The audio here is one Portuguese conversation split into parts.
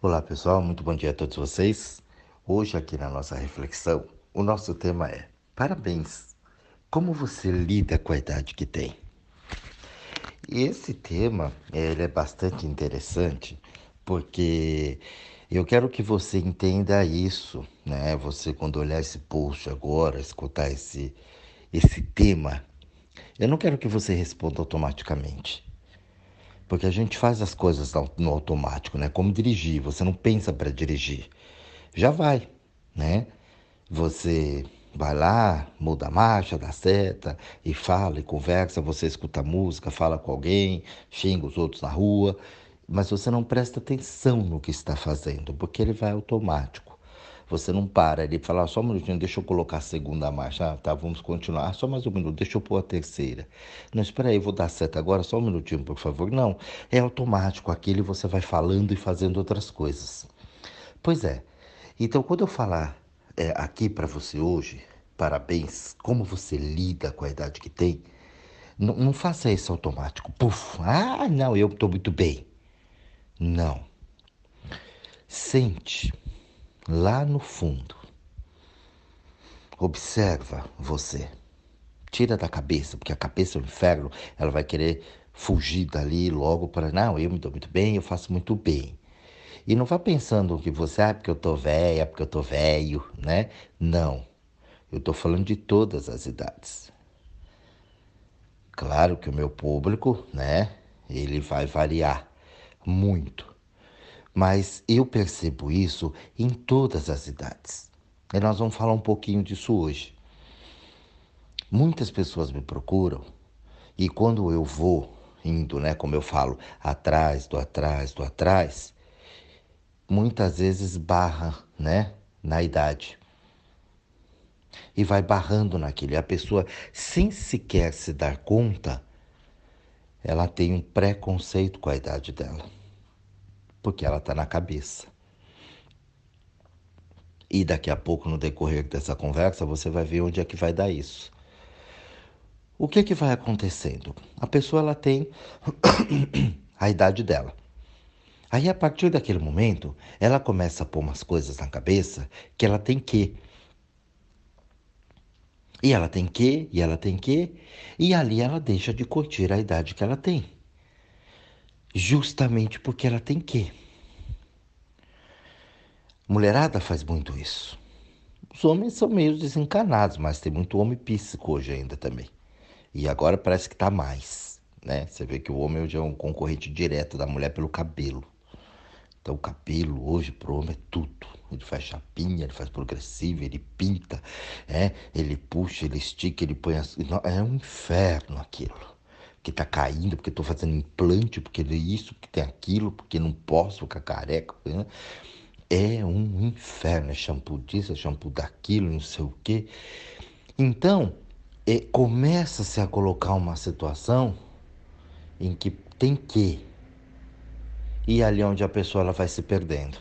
Olá pessoal, muito bom dia a todos vocês. Hoje, aqui na nossa reflexão, o nosso tema é: Parabéns! Como você lida com a idade que tem? E esse tema ele é bastante interessante porque eu quero que você entenda isso, né? Você, quando olhar esse post agora, escutar esse, esse tema, eu não quero que você responda automaticamente. Porque a gente faz as coisas no automático, né? Como dirigir, você não pensa para dirigir. Já vai, né? Você vai lá, muda a marcha, dá seta e fala e conversa, você escuta música, fala com alguém, xinga os outros na rua, mas você não presta atenção no que está fazendo, porque ele vai automático. Você não para, ele fala, ah, só um minutinho, deixa eu colocar a segunda marcha. Ah, tá, vamos continuar. Ah, só mais um minuto, deixa eu pôr a terceira. Não, espera aí, vou dar seta agora, só um minutinho, por favor. Não, é automático. Aquele você vai falando e fazendo outras coisas. Pois é. Então, quando eu falar é, aqui para você hoje, parabéns, como você lida com a idade que tem, não, não faça isso automático. Puf, ah, não, eu estou muito bem. Não. Sente lá no fundo. Observa você. Tira da cabeça, porque a cabeça é o inferno, ela vai querer fugir dali logo para. Não, eu me dou muito bem, eu faço muito bem. E não vá pensando que você, ah, porque eu tô velha, porque eu tô velho, né? Não. Eu tô falando de todas as idades. Claro que o meu público, né, ele vai variar muito. Mas eu percebo isso em todas as idades. E nós vamos falar um pouquinho disso hoje. Muitas pessoas me procuram e quando eu vou indo, né, como eu falo, atrás, do atrás, do atrás, muitas vezes barra, né, na idade. E vai barrando naquele. A pessoa, sem sequer se dar conta, ela tem um preconceito com a idade dela porque ela está na cabeça. E daqui a pouco, no decorrer dessa conversa, você vai ver onde é que vai dar isso. O que é que vai acontecendo? A pessoa ela tem a idade dela. Aí, a partir daquele momento, ela começa a pôr umas coisas na cabeça que ela tem que. E ela tem que, e ela tem que, e ali ela deixa de curtir a idade que ela tem justamente porque ela tem que. Mulherada faz muito isso. Os homens são meio desencanados, mas tem muito homem psíquico hoje ainda também. E agora parece que tá mais, né? Você vê que o homem hoje é um concorrente direto da mulher pelo cabelo. Então o cabelo hoje pro homem é tudo. Ele faz chapinha, ele faz progressivo, ele pinta, é, ele puxa, ele estica, ele põe as... É um inferno aquilo que tá caindo, porque estou fazendo implante, porque isso, porque tem aquilo, porque não posso ficar careca. Né? É um inferno, é shampoo disso, é shampoo daquilo, não sei o quê. Então, é, começa-se a colocar uma situação em que tem que. E ali onde a pessoa ela vai se perdendo.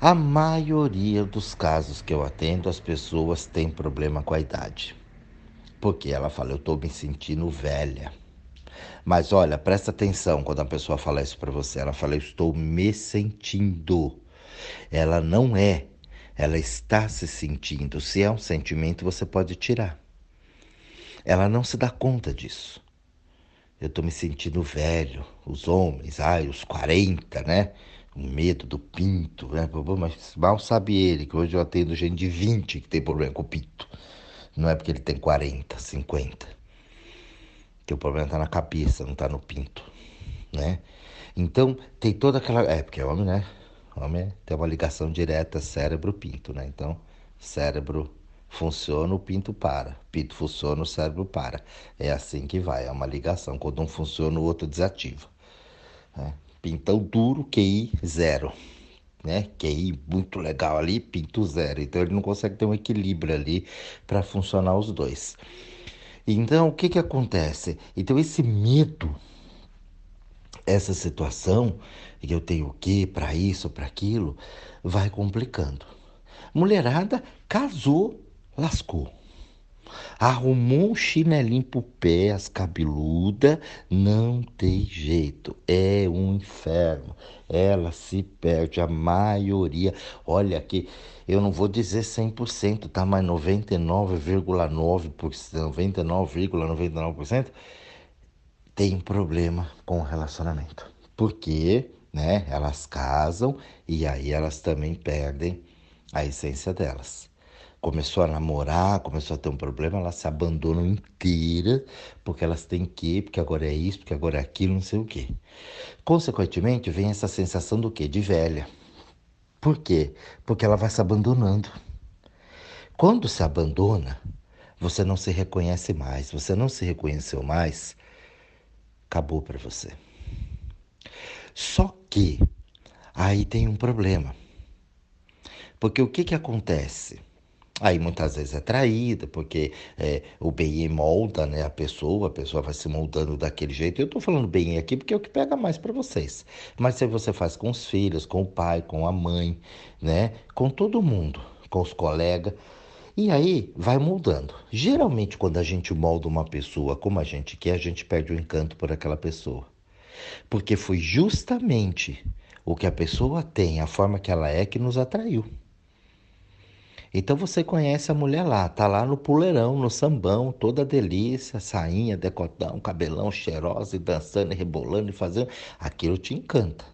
A maioria dos casos que eu atendo, as pessoas têm problema com a idade. Porque ela fala, eu estou me sentindo velha. Mas olha, presta atenção quando a pessoa fala isso para você. Ela fala, eu estou me sentindo. Ela não é, ela está se sentindo. Se é um sentimento, você pode tirar. Ela não se dá conta disso. Eu estou me sentindo velho. Os homens, ai, os 40, né? O medo do pinto, né? Mas mal sabe ele que hoje eu atendo gente de 20 que tem problema com o pinto. Não é porque ele tem 40, 50. Que o problema está na cabeça, não está no pinto, né? Então, tem toda aquela... É, porque homem, né? Homem tem uma ligação direta cérebro-pinto, né? Então, cérebro funciona, o pinto para. Pinto funciona, o cérebro para. É assim que vai, é uma ligação. Quando um funciona, o outro desativa. Né? Pintão duro, QI zero né? QI muito legal ali, pinto zero. Então ele não consegue ter um equilíbrio ali para funcionar os dois. Então o que que acontece? Então esse medo, essa situação que eu tenho o quê para isso, para aquilo, vai complicando. Mulherada casou, lascou. Arrumou um chinelinho pro pé, as cabeludas, não tem jeito. É um inferno. Ela se perde, a maioria. Olha aqui, eu não vou dizer 100%, tá? Mas 99,9%, 99,99% tem problema com o relacionamento. Porque, né, elas casam e aí elas também perdem a essência delas começou a namorar, começou a ter um problema, elas se abandonam inteira, porque elas têm que, porque agora é isso, porque agora é aquilo, não sei o quê. Consequentemente, vem essa sensação do quê? De velha. Por quê? Porque ela vai se abandonando. Quando se abandona, você não se reconhece mais, você não se reconheceu mais, acabou para você. Só que aí tem um problema. Porque o que, que acontece? Aí muitas vezes é traída, porque é, o bem molda né, a pessoa, a pessoa vai se moldando daquele jeito. Eu estou falando bem aqui porque é o que pega mais para vocês. Mas se você faz com os filhos, com o pai, com a mãe, né, com todo mundo, com os colegas, e aí vai moldando. Geralmente, quando a gente molda uma pessoa como a gente quer, a gente perde o encanto por aquela pessoa. Porque foi justamente o que a pessoa tem, a forma que ela é, que nos atraiu. Então você conhece a mulher lá, tá lá no puleirão, no sambão, toda delícia, sainha, decotão, cabelão cheirosa e dançando e rebolando e fazendo, aquilo te encanta.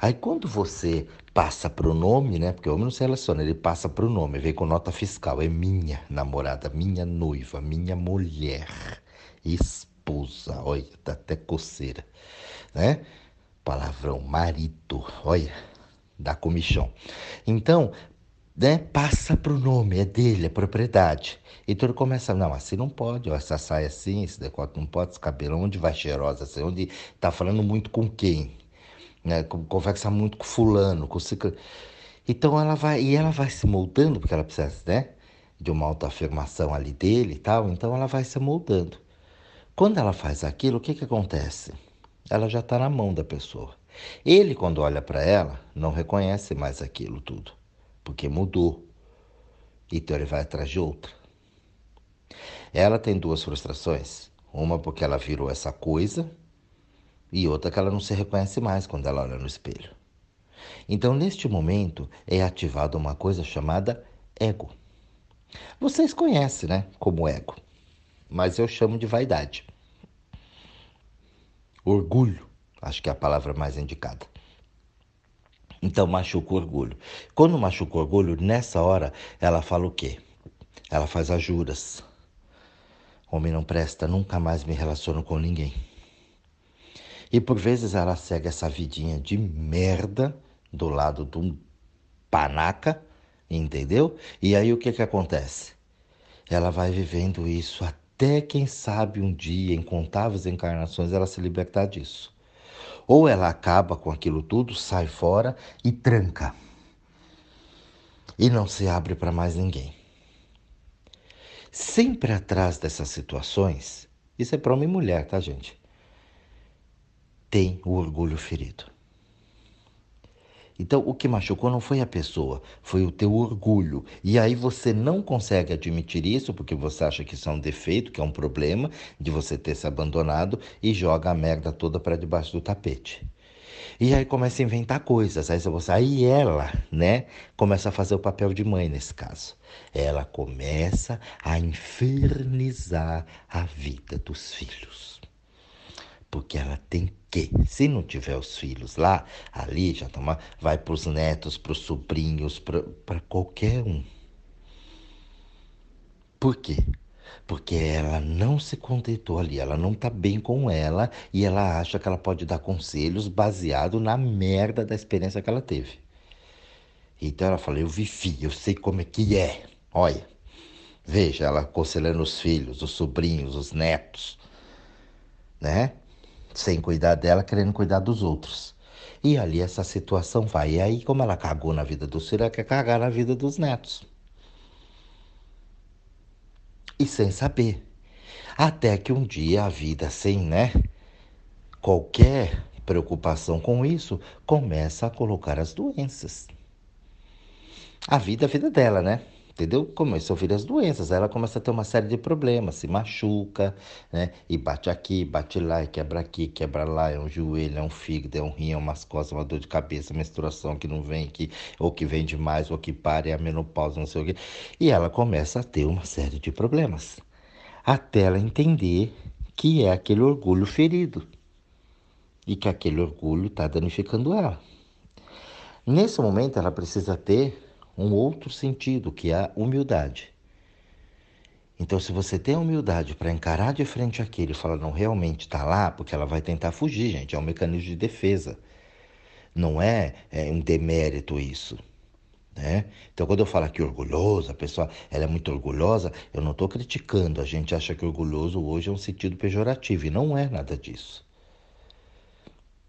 Aí quando você passa pro nome, né? Porque o homem não se relaciona, ele passa pro nome, vem com nota fiscal, é minha namorada, minha noiva, minha mulher, esposa, olha, tá até coceira, né? Palavrão, marido, olha, dá comichão. Então, né, passa para o nome, é dele, é propriedade. Então ele começa, não, assim não pode, ó, essa saia assim, esse decote não pode, esse cabelo, onde vai cheirosa, assim, onde tá falando muito com quem, né, conversa muito com fulano, com ciclo. Então ela vai, e ela vai se moldando, porque ela precisa, né, de uma autoafirmação ali dele e tal, então ela vai se moldando. Quando ela faz aquilo, o que que acontece? Ela já está na mão da pessoa. Ele, quando olha para ela, não reconhece mais aquilo tudo porque mudou. Então ele vai atrás de outra. Ela tem duas frustrações. Uma porque ela virou essa coisa e outra que ela não se reconhece mais quando ela olha no espelho. Então, neste momento, é ativada uma coisa chamada ego. Vocês conhecem, né, como ego, mas eu chamo de vaidade. Orgulho, acho que é a palavra mais indicada. Então machuca o orgulho. Quando machuca o orgulho, nessa hora, ela fala o quê? Ela faz as juras. Homem não presta, nunca mais me relaciono com ninguém. E por vezes ela segue essa vidinha de merda do lado de um panaca, entendeu? E aí o que que acontece? Ela vai vivendo isso até quem sabe um dia, em contáveis encarnações, ela se libertar disso. Ou ela acaba com aquilo tudo, sai fora e tranca. E não se abre para mais ninguém. Sempre atrás dessas situações, isso é para homem e mulher, tá, gente? Tem o orgulho ferido. Então, o que machucou não foi a pessoa, foi o teu orgulho. E aí você não consegue admitir isso porque você acha que isso é um defeito, que é um problema de você ter se abandonado e joga a merda toda para debaixo do tapete. E aí começa a inventar coisas. Aí você, aí ela, né, começa a fazer o papel de mãe nesse caso. Ela começa a infernizar a vida dos filhos. Porque ela tem que, se não tiver os filhos lá, ali já toma, vai para os netos, para os sobrinhos, para qualquer um. Por quê? Porque ela não se contentou ali, ela não tá bem com ela e ela acha que ela pode dar conselhos baseado na merda da experiência que ela teve. Então ela falou: Eu vivi, eu sei como é que é. Olha, veja, ela aconselhando os filhos, os sobrinhos, os netos, né? Sem cuidar dela, querendo cuidar dos outros. E ali essa situação vai. E aí, como ela cagou na vida dos filhos, ela quer cagar na vida dos netos. E sem saber. Até que um dia a vida, sem né, qualquer preocupação com isso, começa a colocar as doenças. A vida é a vida dela, né? Entendeu? Começam a vir as doenças, ela começa a ter uma série de problemas, se machuca, né? E bate aqui, bate lá, e quebra aqui, quebra lá, é um joelho, é um fígado, é um rim, é umas costas, uma dor de cabeça, menstruação que não vem aqui, ou que vem demais, ou que para, é a menopausa, não sei o quê. E ela começa a ter uma série de problemas, até ela entender que é aquele orgulho ferido e que aquele orgulho está danificando ela. Nesse momento, ela precisa ter um outro sentido, que é a humildade. Então, se você tem a humildade para encarar de frente aquilo e falar, não, realmente está lá, porque ela vai tentar fugir, gente, é um mecanismo de defesa. Não é, é um demérito isso. Né? Então, quando eu falo aqui orgulhoso, a pessoa ela é muito orgulhosa, eu não estou criticando. A gente acha que orgulhoso hoje é um sentido pejorativo, e não é nada disso.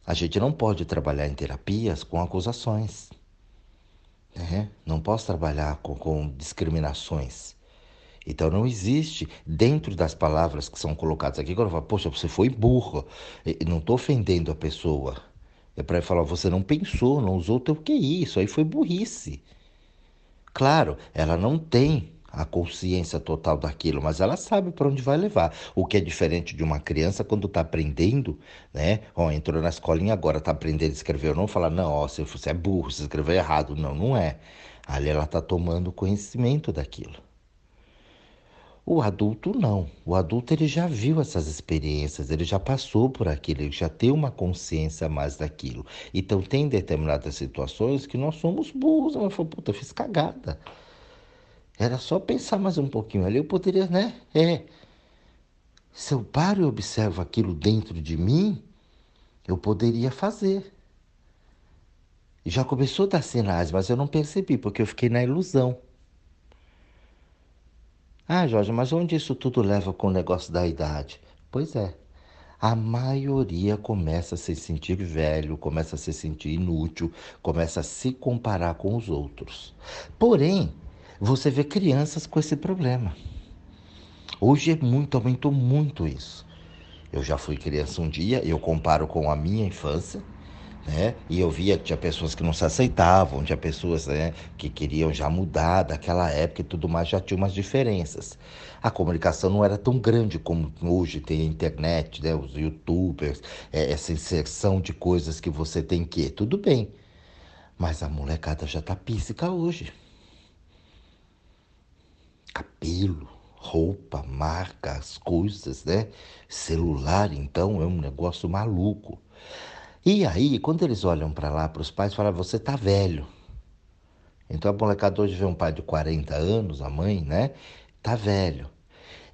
A gente não pode trabalhar em terapias com acusações. Né? Não posso trabalhar com, com discriminações. Então não existe dentro das palavras que são colocadas aqui, quando eu falo, poxa, você foi burro, e não estou ofendendo a pessoa. É para falar, você não pensou, não usou o teu QI, isso aí foi burrice. Claro, ela não tem a consciência total daquilo, mas ela sabe para onde vai levar. O que é diferente de uma criança quando está aprendendo, né? Ó, entrou na escolinha agora, está aprendendo a escrever não, fala, não, ó, você, você é burro, você escreveu errado. Não, não é. Ali ela está tomando conhecimento daquilo. O adulto não. O adulto ele já viu essas experiências, ele já passou por aquilo, ele já tem uma consciência mais daquilo. Então tem determinadas situações que nós somos burros. Eu falo, puta, eu fiz cagada. Era só pensar mais um pouquinho ali, eu poderia, né? É. Se eu paro e observo aquilo dentro de mim, eu poderia fazer. Já começou a dar sinais, mas eu não percebi, porque eu fiquei na ilusão. Ah, Jorge, mas onde isso tudo leva com o negócio da idade? Pois é. A maioria começa a se sentir velho, começa a se sentir inútil, começa a se comparar com os outros. Porém, você vê crianças com esse problema. Hoje é muito, aumentou muito isso. Eu já fui criança um dia, eu comparo com a minha infância, né? E eu via que tinha pessoas que não se aceitavam, tinha pessoas né, que queriam já mudar daquela época e tudo mais, já tinha umas diferenças. A comunicação não era tão grande como hoje tem a internet, né, os youtubers, é, essa inserção de coisas que você tem que. Tudo bem. Mas a molecada já tá píssica hoje cabelo, roupa, marca, as coisas, né? Celular, então, é um negócio maluco. E aí, quando eles olham para lá, para os pais, falam: você tá velho. Então a molecada hoje vê um pai de 40 anos, a mãe, né? Tá velho.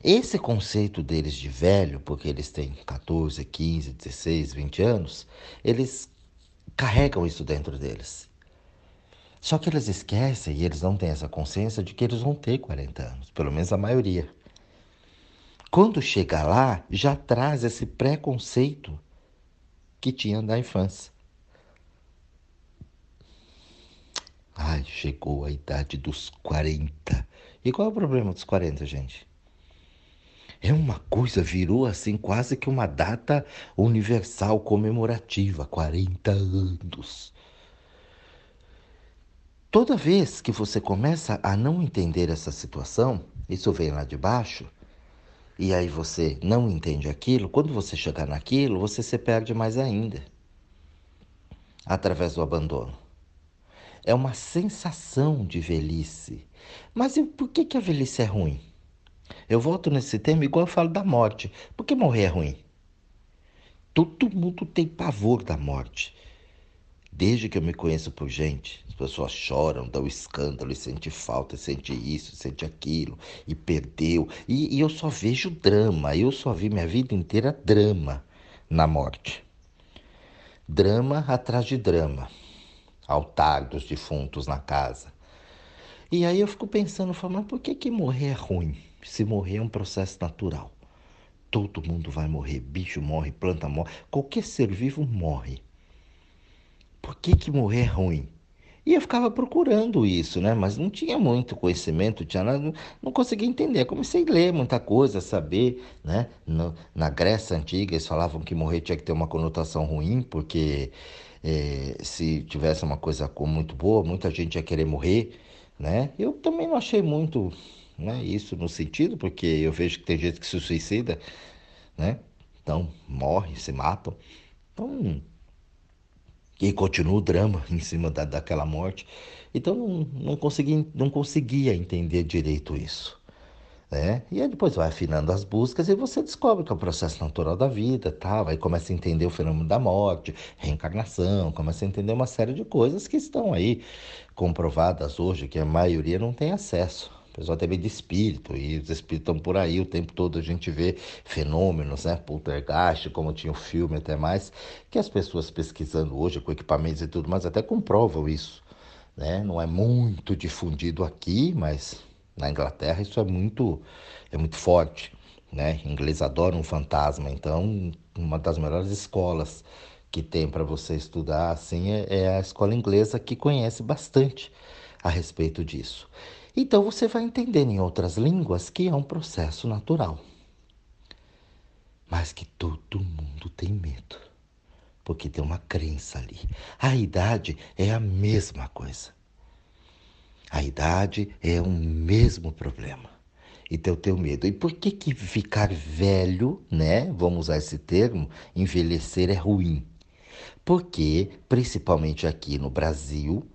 Esse conceito deles de velho, porque eles têm 14, 15, 16, 20 anos, eles carregam isso dentro deles. Só que eles esquecem e eles não têm essa consciência de que eles vão ter 40 anos, pelo menos a maioria. Quando chega lá, já traz esse preconceito que tinha da infância. Ai, chegou a idade dos 40. E qual é o problema dos 40, gente? É uma coisa, virou assim quase que uma data universal comemorativa, 40 anos. Toda vez que você começa a não entender essa situação, isso vem lá de baixo, e aí você não entende aquilo, quando você chegar naquilo, você se perde mais ainda através do abandono. É uma sensação de velhice. Mas por que, que a velhice é ruim? Eu volto nesse tema igual eu falo da morte. Por que morrer é ruim? Todo mundo tem pavor da morte. Desde que eu me conheço por gente, as pessoas choram, dão escândalo e sente falta, sente isso, sente aquilo, e perdeu. E, e eu só vejo drama, eu só vi minha vida inteira drama na morte. Drama atrás de drama. Altar dos defuntos na casa. E aí eu fico pensando, falo, mas por que, que morrer é ruim? Se morrer é um processo natural. Todo mundo vai morrer, bicho morre, planta morre, qualquer ser vivo morre por que, que morrer é ruim? E eu ficava procurando isso, né? Mas não tinha muito conhecimento, tinha nada, não, conseguia entender. comecei a ler muita coisa, saber, né? No, na Grécia Antiga, eles falavam que morrer tinha que ter uma conotação ruim, porque é, se tivesse uma coisa muito boa, muita gente ia querer morrer, né? Eu também não achei muito, né, isso no sentido, porque eu vejo que tem gente que se suicida, né? Então, morre, se matam. Então, e continua o drama em cima da, daquela morte. Então, não, não, consegui, não conseguia entender direito isso. Né? E aí depois vai afinando as buscas e você descobre que é o processo natural da vida, tá? Aí começa a entender o fenômeno da morte, reencarnação, começa a entender uma série de coisas que estão aí comprovadas hoje, que a maioria não tem acesso. Pessoal tem medo de espírito, e os espíritos estão por aí o tempo todo, a gente vê fenômenos, né? Poltergeist, como tinha o filme até mais, que as pessoas pesquisando hoje com equipamentos e tudo mais até comprovam isso. Né? Não é muito difundido aqui, mas na Inglaterra isso é muito, é muito forte. Né? Inglês adora um fantasma, então uma das melhores escolas que tem para você estudar assim é, é a escola inglesa que conhece bastante a respeito disso. Então você vai entender em outras línguas que é um processo natural. Mas que todo mundo tem medo. Porque tem uma crença ali. A idade é a mesma coisa. A idade é o mesmo problema. Então eu tenho medo. E por que que ficar velho, né? Vamos usar esse termo, envelhecer é ruim? Porque, principalmente aqui no Brasil,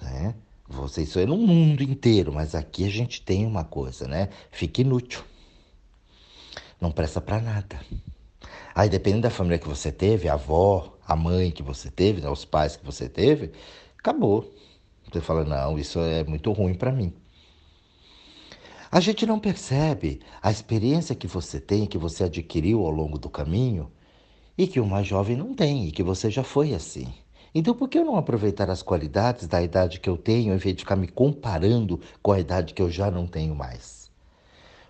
né? Você, isso é no mundo inteiro, mas aqui a gente tem uma coisa, né? Fica inútil. Não presta para nada. Aí, dependendo da família que você teve, a avó, a mãe que você teve, né, os pais que você teve, acabou. Você fala, não, isso é muito ruim para mim. A gente não percebe a experiência que você tem, que você adquiriu ao longo do caminho, e que o mais jovem não tem, e que você já foi assim. Então, por que eu não aproveitar as qualidades da idade que eu tenho, em vez de ficar me comparando com a idade que eu já não tenho mais?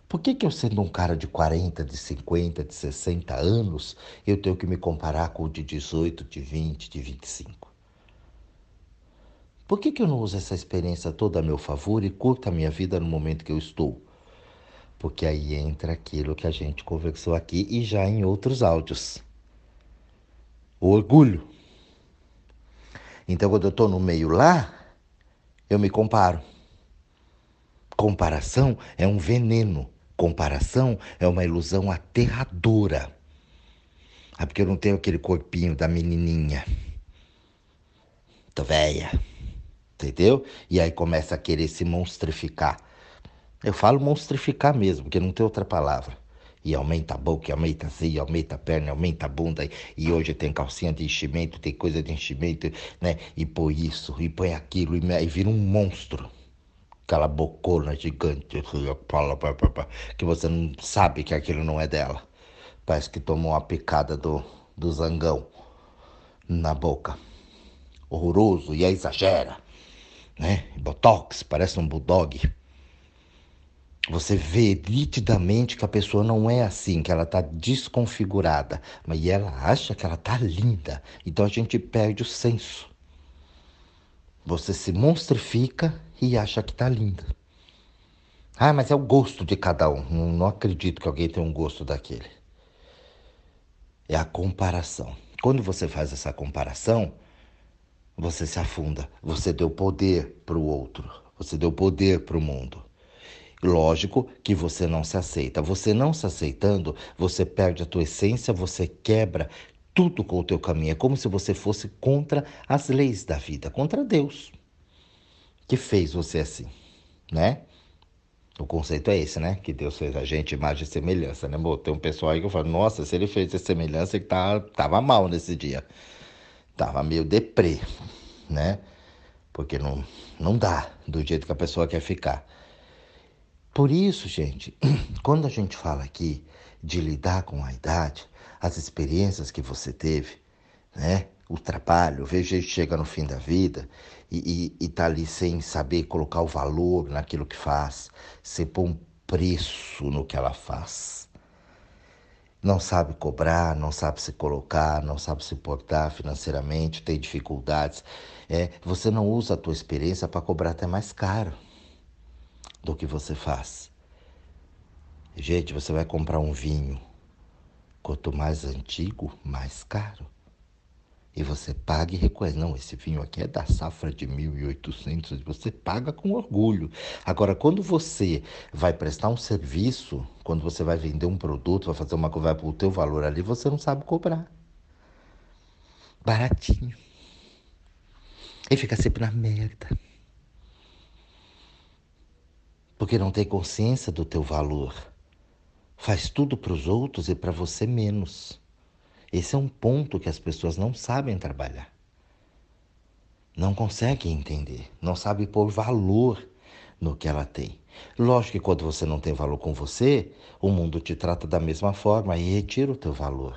Por que, que eu, sendo um cara de 40, de 50, de 60 anos, eu tenho que me comparar com o de 18, de 20, de 25? Por que, que eu não uso essa experiência toda a meu favor e curto a minha vida no momento que eu estou? Porque aí entra aquilo que a gente conversou aqui e já em outros áudios. O orgulho. Então, quando eu estou no meio lá, eu me comparo. Comparação é um veneno. Comparação é uma ilusão aterradora. Ah, porque eu não tenho aquele corpinho da menininha. Tô velha. Entendeu? E aí começa a querer se monstrificar. Eu falo monstrificar mesmo, porque não tem outra palavra e aumenta a boca, aumenta assim, e aumenta a perna, aumenta a bunda, e, e, hoje tem calcinha de enchimento, tem coisa de enchimento, né? E põe isso, e põe aquilo, e, e vira um monstro. Aquela bocona gigante, assim, que você não sabe que aquilo não é dela. Parece que tomou uma picada do, do zangão na boca. Horroroso, e aí exagera, né? Botox, parece um bulldog. Você vê nitidamente que a pessoa não é assim, que ela está desconfigurada, mas ela acha que ela está linda. Então a gente perde o senso. Você se monstrifica e acha que está linda. Ah, mas é o gosto de cada um. Não, não acredito que alguém tenha um gosto daquele. É a comparação. Quando você faz essa comparação, você se afunda. Você deu poder para o outro. Você deu poder para o mundo. Lógico que você não se aceita. Você não se aceitando, você perde a tua essência, você quebra tudo com o teu caminho. É como se você fosse contra as leis da vida, contra Deus, que fez você assim, né? O conceito é esse, né? Que Deus fez a gente imagem e semelhança, né? Tem um pessoal aí que fala, nossa, se ele fez a semelhança, ele tá, tava mal nesse dia. Tava meio deprê, né? Porque não, não dá do jeito que a pessoa quer ficar. Por isso, gente, quando a gente fala aqui de lidar com a idade, as experiências que você teve, né? O trabalho, veja gente chega no fim da vida e, e, e tá ali sem saber colocar o valor naquilo que faz, sem pôr um preço no que ela faz. Não sabe cobrar, não sabe se colocar, não sabe se portar financeiramente, tem dificuldades. É, você não usa a tua experiência para cobrar até mais caro do que você faz. Gente, você vai comprar um vinho. Quanto mais antigo, mais caro. E você paga e reconhece. Não, esse vinho aqui é da safra de 1800. Você paga com orgulho. Agora, quando você vai prestar um serviço, quando você vai vender um produto, vai fazer uma coisa, vai para o teu valor ali, você não sabe cobrar. Baratinho. E fica sempre na merda. Porque não tem consciência do teu valor. Faz tudo para os outros e para você menos. Esse é um ponto que as pessoas não sabem trabalhar. Não conseguem entender, não sabem pôr valor no que ela tem. Lógico que quando você não tem valor com você, o mundo te trata da mesma forma e retira o teu valor.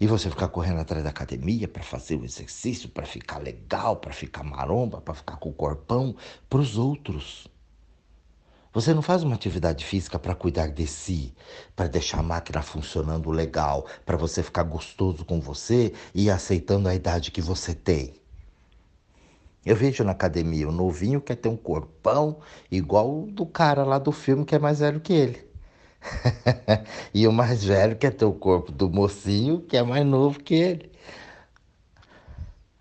E você ficar correndo atrás da academia para fazer o exercício, para ficar legal, para ficar maromba, para ficar com o corpão, para os outros. Você não faz uma atividade física para cuidar de si, para deixar a máquina funcionando legal, para você ficar gostoso com você e aceitando a idade que você tem. Eu vejo na academia o novinho quer ter um corpão igual do cara lá do filme que é mais velho que ele. e o mais velho quer ter o corpo do mocinho que é mais novo que ele.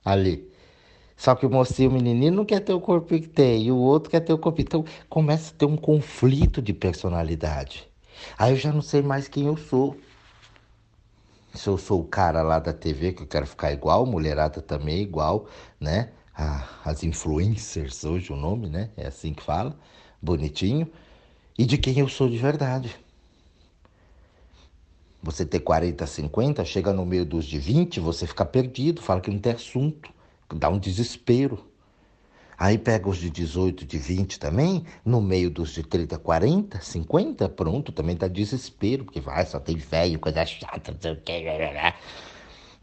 Ali. Só que o mocinho, o menininho, não quer ter o corpo que tem, e o outro quer ter o corpo. Então começa a ter um conflito de personalidade. Aí eu já não sei mais quem eu sou. Se eu sou o cara lá da TV que eu quero ficar igual, mulherada também igual, né? Ah, as influencers, hoje o nome, né? É assim que fala, bonitinho. E de quem eu sou de verdade. Você ter 40, 50, chega no meio dos de 20, você fica perdido, fala que não tem assunto dá um desespero. Aí pega os de 18, de 20 também, no meio dos de 30, 40, 50, pronto, também dá desespero, porque vai, só tem velho, coisa chata, não sei o que.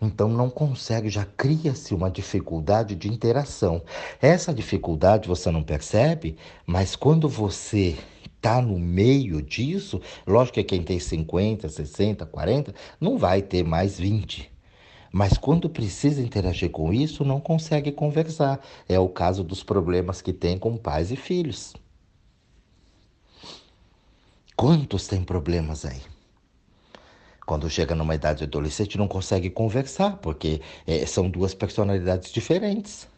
Então não consegue, já cria-se uma dificuldade de interação. Essa dificuldade você não percebe, mas quando você está no meio disso, lógico que quem tem 50, 60, 40, não vai ter mais 20 mas quando precisa interagir com isso, não consegue conversar. É o caso dos problemas que tem com pais e filhos. Quantos têm problemas aí? Quando chega numa idade adolescente, não consegue conversar, porque é, são duas personalidades diferentes.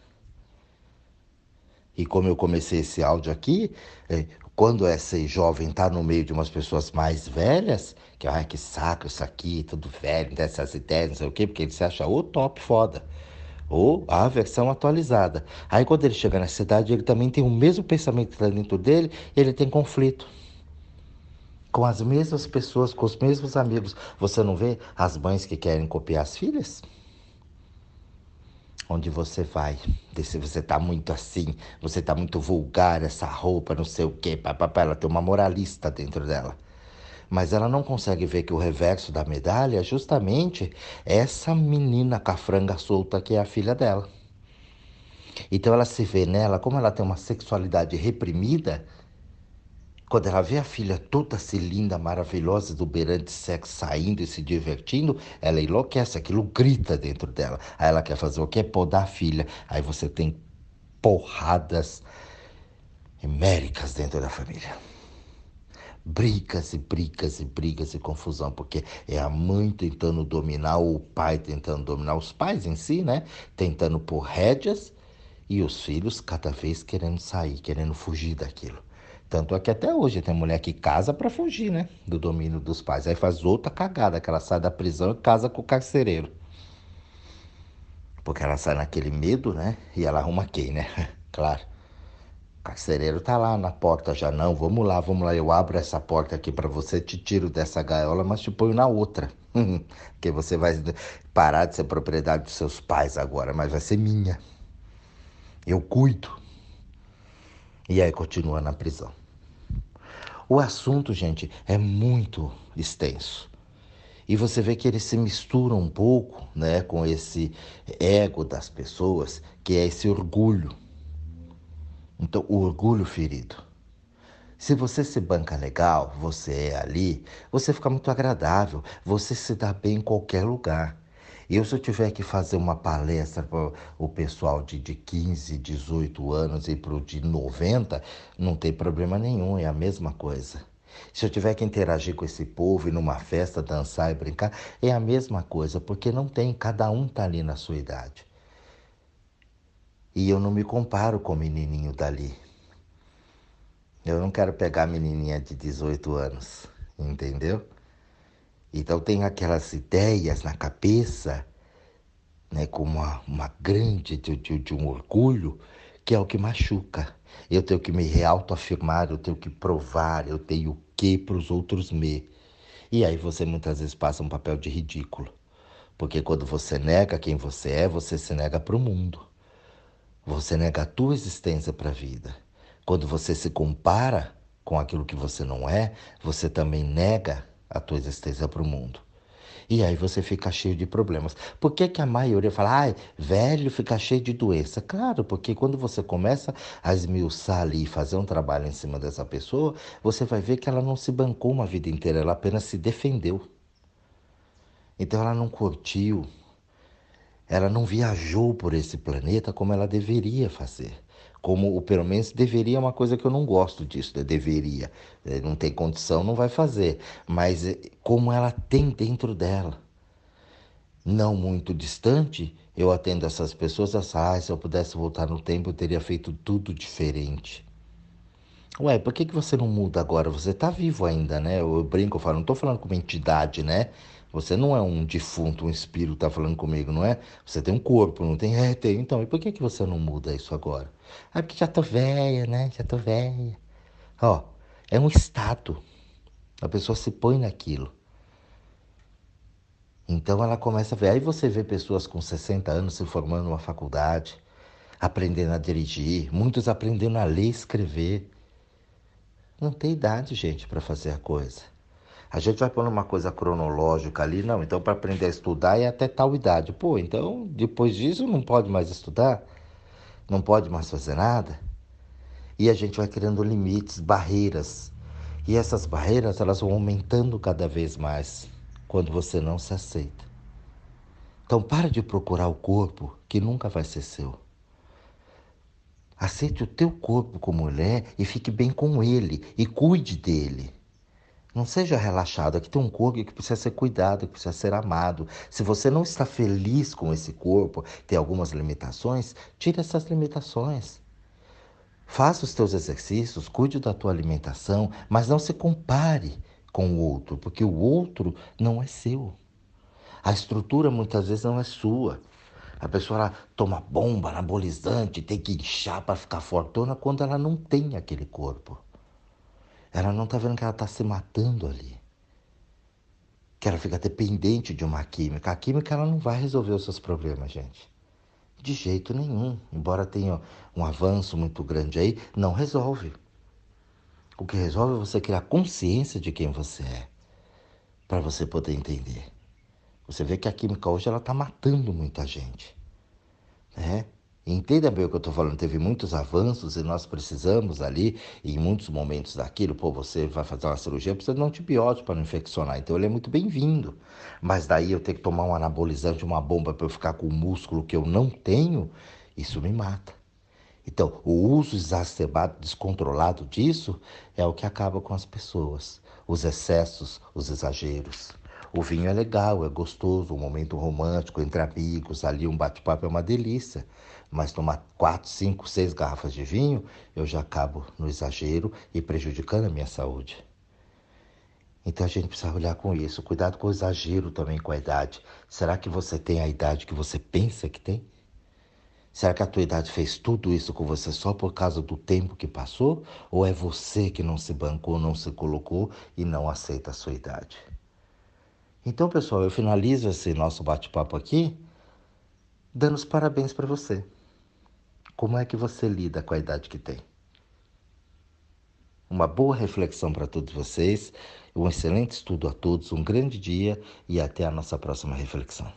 E como eu comecei esse áudio aqui, é, quando esse jovem está no meio de umas pessoas mais velhas, que, ai, que saco isso aqui, tudo velho, dessas ideias, não sei o quê, porque ele se acha o top foda, ou a versão atualizada. Aí quando ele chega na cidade, ele também tem o mesmo pensamento que está dentro dele, ele tem conflito. Com as mesmas pessoas, com os mesmos amigos. Você não vê as mães que querem copiar as filhas? Onde você vai. Se você tá muito assim, você tá muito vulgar, essa roupa, não sei o quê, papapá, ela tem uma moralista dentro dela. Mas ela não consegue ver que o reverso da medalha é justamente essa menina com a franga solta que é a filha dela. Então ela se vê nela, como ela tem uma sexualidade reprimida, quando ela vê a filha toda assim linda, maravilhosa, exuberante, sexo, saindo e se divertindo, ela enlouquece, aquilo grita dentro dela. Aí ela quer fazer o quê? Podar a filha. Aí você tem porradas eméricas dentro da família. Brigas e brigas e brigas e confusão, porque é a mãe tentando dominar, ou o pai tentando dominar, os pais em si, né? Tentando pôr rédeas e os filhos cada vez querendo sair, querendo fugir daquilo. Tanto é que até hoje tem mulher que casa para fugir, né? Do domínio dos pais. Aí faz outra cagada, que ela sai da prisão e casa com o carcereiro. Porque ela sai naquele medo, né? E ela arruma quem, né? claro. O carcereiro tá lá na porta já, não, vamos lá, vamos lá, eu abro essa porta aqui para você, te tiro dessa gaiola, mas te ponho na outra. Porque você vai parar de ser propriedade dos seus pais agora, mas vai ser minha. Eu cuido. E aí continua na prisão. O assunto, gente, é muito extenso. E você vê que ele se mistura um pouco né, com esse ego das pessoas, que é esse orgulho. Então, o orgulho ferido. Se você se banca legal, você é ali, você fica muito agradável, você se dá bem em qualquer lugar. Eu, se eu tiver que fazer uma palestra para o pessoal de, de 15, 18 anos e para o de 90, não tem problema nenhum, é a mesma coisa. Se eu tiver que interagir com esse povo e numa festa dançar e brincar, é a mesma coisa, porque não tem, cada um tá ali na sua idade. E eu não me comparo com o menininho dali. Eu não quero pegar a menininha de 18 anos, entendeu? Então tem aquelas ideias na cabeça, né, com uma, uma grande de, de, de um orgulho, que é o que machuca. Eu tenho que me reautoafirmar, eu tenho que provar, eu tenho o que para os outros me. E aí você muitas vezes passa um papel de ridículo. Porque quando você nega quem você é, você se nega para o mundo. Você nega a tua existência para a vida. Quando você se compara com aquilo que você não é, você também nega a tua existência para o mundo. E aí você fica cheio de problemas. Por que, que a maioria fala, ai, velho fica cheio de doença? Claro, porque quando você começa a esmiuçar ali e fazer um trabalho em cima dessa pessoa, você vai ver que ela não se bancou uma vida inteira, ela apenas se defendeu. Então ela não curtiu, ela não viajou por esse planeta como ela deveria fazer como o pelo menos deveria é uma coisa que eu não gosto disso, né? deveria. É, não tem condição, não vai fazer. Mas é, como ela tem dentro dela. Não muito distante, eu atendo essas pessoas e ah, se eu pudesse voltar no tempo, eu teria feito tudo diferente. Ué, por que, que você não muda agora? Você está vivo ainda, né? Eu brinco, eu falo, não estou falando com uma entidade, né? Você não é um defunto, um espírito está falando comigo, não é? Você tem um corpo, não tem? É, tem. Então, e por que, que você não muda isso agora? Ah, porque já tô velha, né? Já tô velha. Ó, é um estado. A pessoa se põe naquilo. Então ela começa a ver. Aí você vê pessoas com 60 anos se formando numa faculdade, aprendendo a dirigir, muitos aprendendo a ler e escrever. Não tem idade, gente, para fazer a coisa. A gente vai pôr uma coisa cronológica ali, não. Então, para aprender a estudar é até tal idade. Pô, então depois disso não pode mais estudar, não pode mais fazer nada. E a gente vai criando limites, barreiras. E essas barreiras elas vão aumentando cada vez mais quando você não se aceita. Então, para de procurar o corpo que nunca vai ser seu. Aceite o teu corpo como ele é e fique bem com ele e cuide dele. Não seja relaxado. Aqui tem um corpo que precisa ser cuidado, que precisa ser amado. Se você não está feliz com esse corpo, tem algumas limitações, tire essas limitações. Faça os teus exercícios, cuide da tua alimentação, mas não se compare com o outro, porque o outro não é seu. A estrutura muitas vezes não é sua. A pessoa ela toma bomba anabolizante, tem que inchar para ficar fortuna quando ela não tem aquele corpo. Ela não está vendo que ela está se matando ali. Que ela fica dependente de uma química. A química ela não vai resolver os seus problemas, gente. De jeito nenhum. Embora tenha um avanço muito grande aí, não resolve. O que resolve é você criar consciência de quem você é. Para você poder entender. Você vê que a química hoje ela está matando muita gente. Né? Entenda bem o que eu estou falando, teve muitos avanços e nós precisamos ali, em muitos momentos daquilo, pô, você vai fazer uma cirurgia, precisa de um antibiótico para não infeccionar, então ele é muito bem-vindo. Mas daí eu ter que tomar um anabolizante, uma bomba para eu ficar com o músculo que eu não tenho, isso me mata. Então, o uso exacerbado, descontrolado disso é o que acaba com as pessoas. Os excessos, os exageros. O vinho é legal, é gostoso, um momento romântico entre amigos, ali um bate-papo é uma delícia. Mas tomar quatro, cinco, seis garrafas de vinho, eu já acabo no exagero e prejudicando a minha saúde. Então a gente precisa olhar com isso. Cuidado com o exagero também com a idade. Será que você tem a idade que você pensa que tem? Será que a tua idade fez tudo isso com você só por causa do tempo que passou? Ou é você que não se bancou, não se colocou e não aceita a sua idade? Então, pessoal, eu finalizo esse nosso bate-papo aqui dando os parabéns para você. Como é que você lida com a idade que tem? Uma boa reflexão para todos vocês, um excelente estudo a todos, um grande dia e até a nossa próxima reflexão.